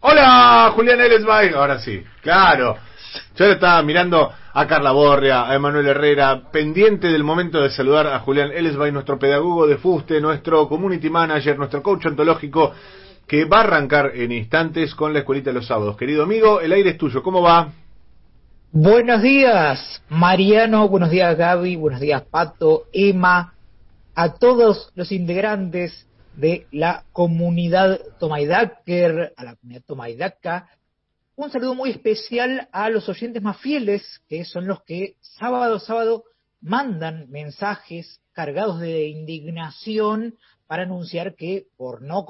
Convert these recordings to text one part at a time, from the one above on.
Hola, Julián Elesbay. Ahora sí, claro. Yo estaba mirando a Carla Borria, a Emanuel Herrera, pendiente del momento de saludar a Julián Elesbay, nuestro pedagogo de fuste, nuestro community manager, nuestro coach ontológico, que va a arrancar en instantes con la escuelita de los sábados. Querido amigo, el aire es tuyo. ¿Cómo va? Buenos días, Mariano. Buenos días, Gaby. Buenos días, Pato, Emma, a todos los integrantes de la comunidad Tomaidaker, a la comunidad Tomaidaca. Un saludo muy especial a los oyentes más fieles, que son los que sábado a sábado mandan mensajes cargados de indignación para anunciar que por no,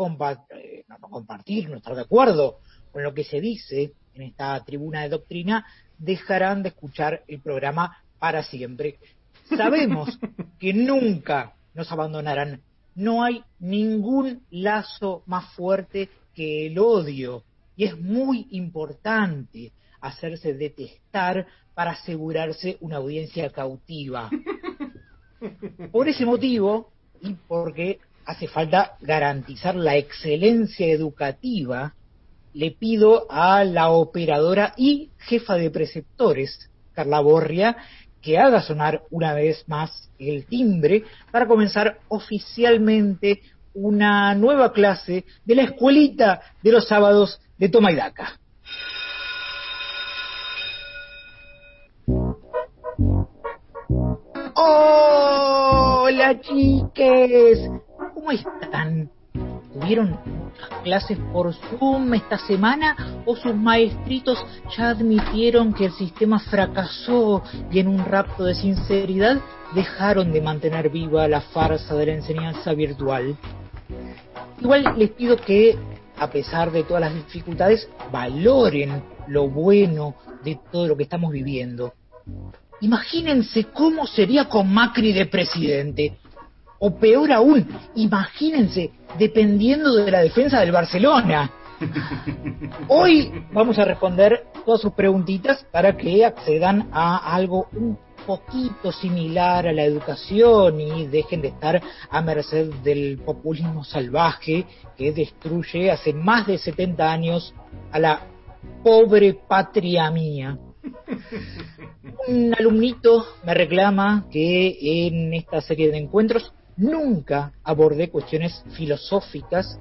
eh, no, compartir, no estar de acuerdo con lo que se dice en esta tribuna de doctrina, dejarán de escuchar el programa para siempre. Sabemos que nunca nos abandonarán. No hay ningún lazo más fuerte que el odio y es muy importante hacerse detestar para asegurarse una audiencia cautiva. Por ese motivo, y porque hace falta garantizar la excelencia educativa, le pido a la operadora y jefa de preceptores, Carla Borria, que haga sonar una vez más el timbre para comenzar oficialmente una nueva clase de la escuelita de los sábados de Toma y Daca. Hola chiques, ¿cómo están? ¿Tuvieron clases por Zoom esta semana o sus maestritos ya admitieron que el sistema fracasó y en un rapto de sinceridad dejaron de mantener viva la farsa de la enseñanza virtual? Igual les pido que, a pesar de todas las dificultades, valoren lo bueno de todo lo que estamos viviendo. Imagínense cómo sería con Macri de presidente. O peor aún, imagínense dependiendo de la defensa del Barcelona. Hoy vamos a responder todas sus preguntitas para que accedan a algo un poquito similar a la educación y dejen de estar a merced del populismo salvaje que destruye hace más de 70 años a la pobre patria mía. Un alumnito me reclama que en esta serie de encuentros nunca abordé cuestiones filosóficas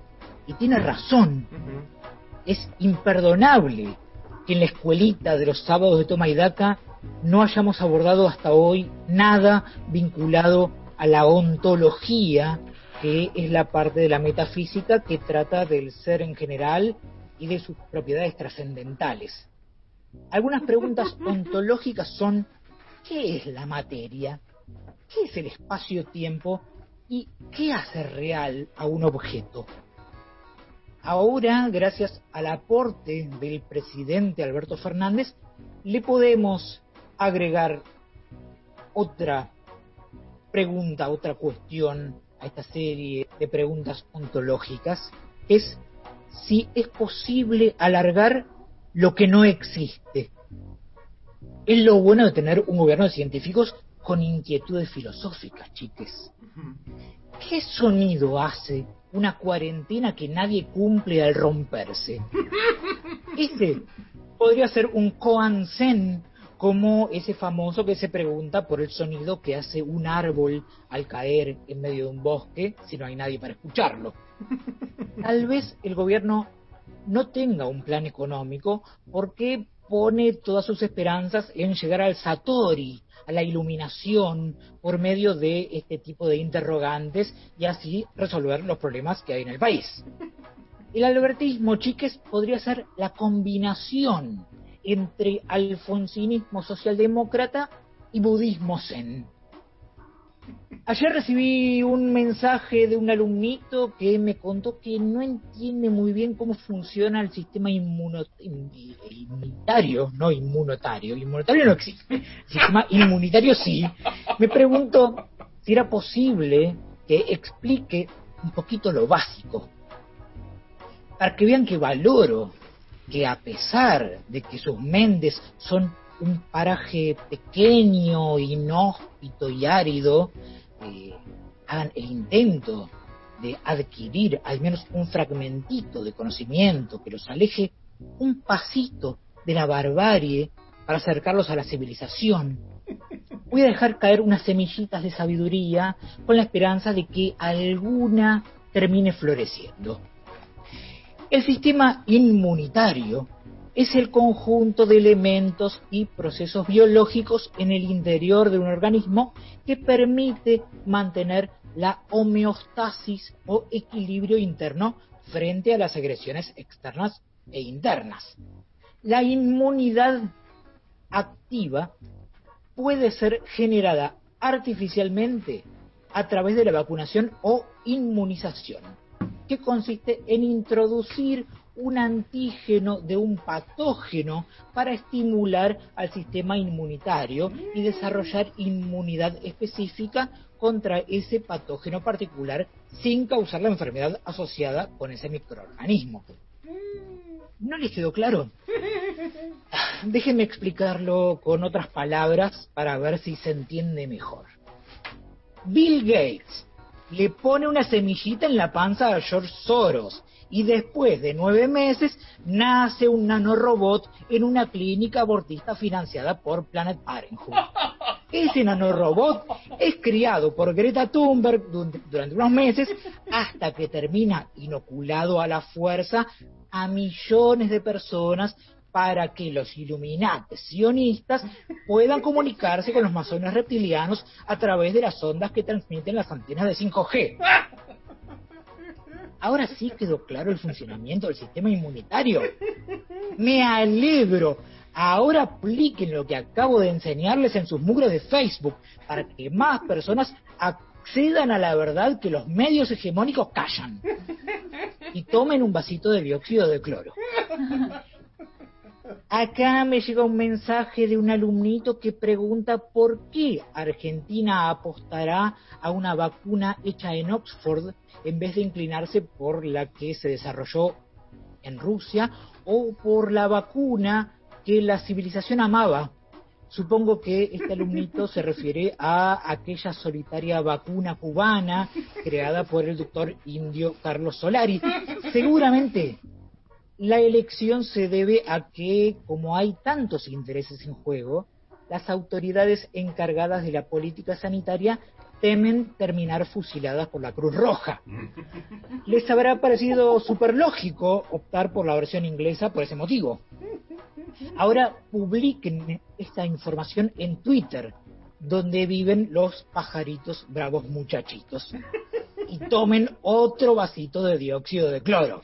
y tiene razón. Es imperdonable que en la escuelita de los sábados de Toma y Daca no hayamos abordado hasta hoy nada vinculado a la ontología, que es la parte de la metafísica que trata del ser en general y de sus propiedades trascendentales. Algunas preguntas ontológicas son, ¿qué es la materia? ¿Qué es el espacio-tiempo? ¿Y qué hace real a un objeto? Ahora, gracias al aporte del presidente Alberto Fernández, le podemos agregar otra pregunta, otra cuestión a esta serie de preguntas ontológicas, es si es posible alargar lo que no existe. Es lo bueno de tener un gobierno de científicos con inquietudes filosóficas, chiques. ¿Qué sonido hace una cuarentena que nadie cumple al romperse? Ese podría ser un koan zen, como ese famoso que se pregunta por el sonido que hace un árbol al caer en medio de un bosque si no hay nadie para escucharlo. Tal vez el gobierno no tenga un plan económico porque pone todas sus esperanzas en llegar al Satori, a la iluminación por medio de este tipo de interrogantes y así resolver los problemas que hay en el país. El albertismo, chiques, podría ser la combinación entre alfonsinismo socialdemócrata y budismo zen. Ayer recibí un mensaje de un alumnito que me contó que no entiende muy bien cómo funciona el sistema inmunitario, no inmunotario. Inmunitario no existe. El sistema inmunitario sí. Me pregunto si era posible que explique un poquito lo básico. Para que vean que valoro que a pesar de que sus mendes son un paraje pequeño, inhóspito y árido, eh, hagan el intento de adquirir al menos un fragmentito de conocimiento que los aleje un pasito de la barbarie para acercarlos a la civilización. Voy a dejar caer unas semillitas de sabiduría con la esperanza de que alguna termine floreciendo. El sistema inmunitario es el conjunto de elementos y procesos biológicos en el interior de un organismo que permite mantener la homeostasis o equilibrio interno frente a las agresiones externas e internas. La inmunidad activa puede ser generada artificialmente a través de la vacunación o inmunización, que consiste en introducir un antígeno de un patógeno para estimular al sistema inmunitario y desarrollar inmunidad específica contra ese patógeno particular sin causar la enfermedad asociada con ese microorganismo. ¿No les quedó claro? Déjenme explicarlo con otras palabras para ver si se entiende mejor. Bill Gates le pone una semillita en la panza a George Soros y después de nueve meses nace un nanorobot en una clínica abortista financiada por Planet Parenthood. Ese nanorobot es criado por Greta Thunberg durante unos meses hasta que termina inoculado a la fuerza a millones de personas para que los iluminates sionistas puedan comunicarse con los masones reptilianos a través de las ondas que transmiten las antenas de 5G. Ahora sí quedó claro el funcionamiento del sistema inmunitario. Me alegro. Ahora apliquen lo que acabo de enseñarles en sus muros de Facebook para que más personas accedan a la verdad que los medios hegemónicos callan. Y tomen un vasito de dióxido de cloro. Acá me llega un mensaje de un alumnito que pregunta por qué Argentina apostará a una vacuna hecha en Oxford en vez de inclinarse por la que se desarrolló en Rusia o por la vacuna que la civilización amaba. Supongo que este alumnito se refiere a aquella solitaria vacuna cubana creada por el doctor indio Carlos Solari. Seguramente la elección se debe a que, como hay tantos intereses en juego, las autoridades encargadas de la política sanitaria temen terminar fusiladas por la Cruz Roja. Les habrá parecido súper lógico optar por la versión inglesa por ese motivo. Ahora publiquen esta información en Twitter, donde viven los pajaritos bravos muchachitos, y tomen otro vasito de dióxido de cloro.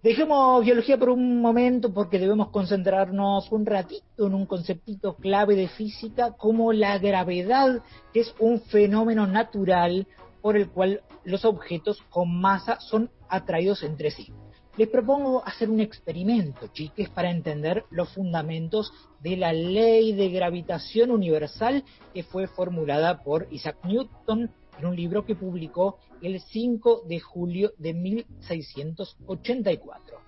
Dejemos biología por un momento porque debemos concentrarnos un ratito en un conceptito clave de física como la gravedad, que es un fenómeno natural por el cual los objetos con masa son atraídos entre sí. Les propongo hacer un experimento, chiques, para entender los fundamentos de la ley de gravitación universal que fue formulada por Isaac Newton en un libro que publicó el 5 de julio de 1684.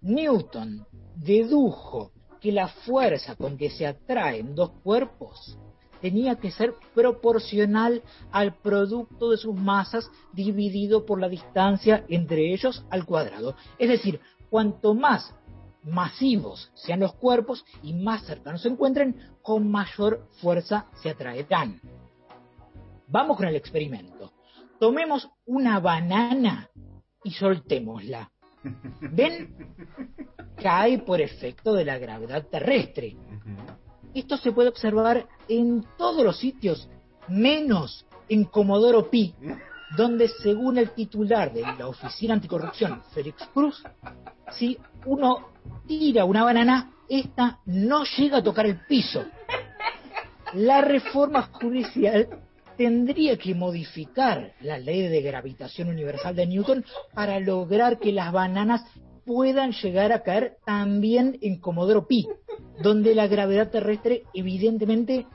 Newton dedujo que la fuerza con que se atraen dos cuerpos tenía que ser proporcional al producto de sus masas dividido por la distancia entre ellos al cuadrado. Es decir, cuanto más masivos sean los cuerpos y más cercanos se encuentren, con mayor fuerza se atraerán. Vamos con el experimento. Tomemos una banana y soltémosla. ¿Ven? Cae por efecto de la gravedad terrestre. Esto se puede observar en todos los sitios, menos en Comodoro Pi, donde según el titular de la Oficina Anticorrupción, Félix Cruz, si uno tira una banana, esta no llega a tocar el piso. La reforma judicial tendría que modificar la ley de gravitación universal de Newton para lograr que las bananas puedan llegar a caer también en Comodoro Pi, donde la gravedad terrestre evidentemente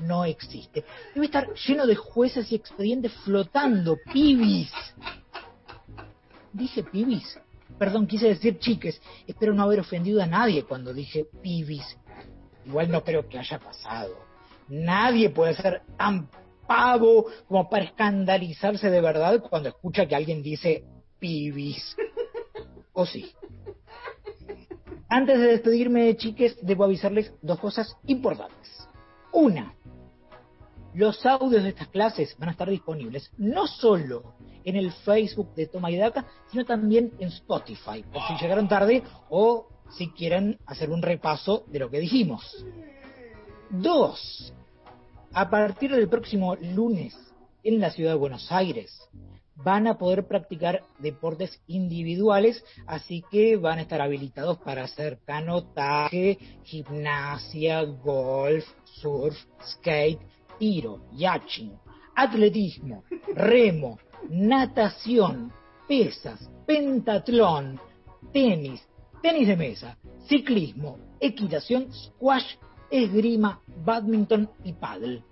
no existe. Debe estar lleno de jueces y expedientes flotando, pibis. Dije pibis. Perdón, quise decir chiques. Espero no haber ofendido a nadie cuando dije pibis. Igual no creo que haya pasado. Nadie puede ser tan pavo como para escandalizarse de verdad cuando escucha que alguien dice pibis. ¿O sí? Antes de despedirme, chiques, debo avisarles dos cosas importantes. Una, los audios de estas clases van a estar disponibles no solo en el Facebook de Toma y Daca, sino también en Spotify, por si llegaron tarde o si quieren hacer un repaso de lo que dijimos. Dos, a partir del próximo lunes en la ciudad de Buenos Aires van a poder practicar deportes individuales, así que van a estar habilitados para hacer canotaje, gimnasia, golf, surf, skate, tiro, yachting, atletismo, remo, natación, pesas, pentatlón, tenis, tenis de mesa, ciclismo, equitación, squash, esgrima, badminton y paddle.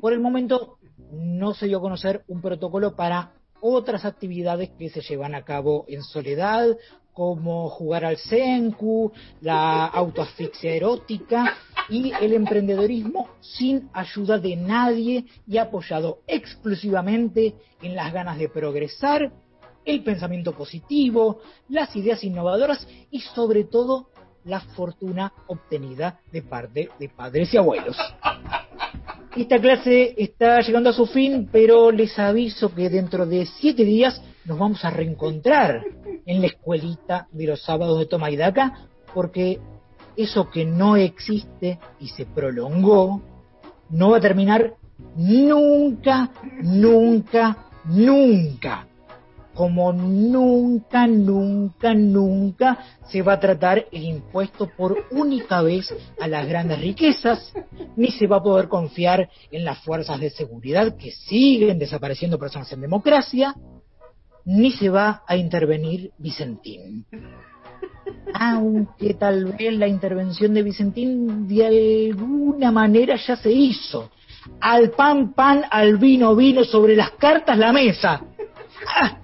Por el momento no se dio a conocer un protocolo para otras actividades que se llevan a cabo en soledad, como jugar al senku, la autoasfixia erótica y el emprendedorismo sin ayuda de nadie y apoyado exclusivamente en las ganas de progresar, el pensamiento positivo, las ideas innovadoras y sobre todo la fortuna obtenida de parte de padres y abuelos. Esta clase está llegando a su fin, pero les aviso que dentro de siete días nos vamos a reencontrar en la escuelita de los sábados de Toma y Daca, porque eso que no existe y se prolongó, no va a terminar nunca, nunca, nunca como nunca, nunca, nunca se va a tratar el impuesto por única vez a las grandes riquezas, ni se va a poder confiar en las fuerzas de seguridad que siguen desapareciendo personas en democracia, ni se va a intervenir Vicentín. Aunque tal vez la intervención de Vicentín de alguna manera ya se hizo. Al pan, pan, al vino, vino, sobre las cartas, la mesa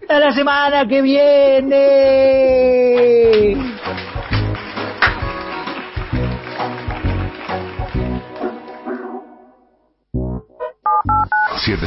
hasta la semana que viene.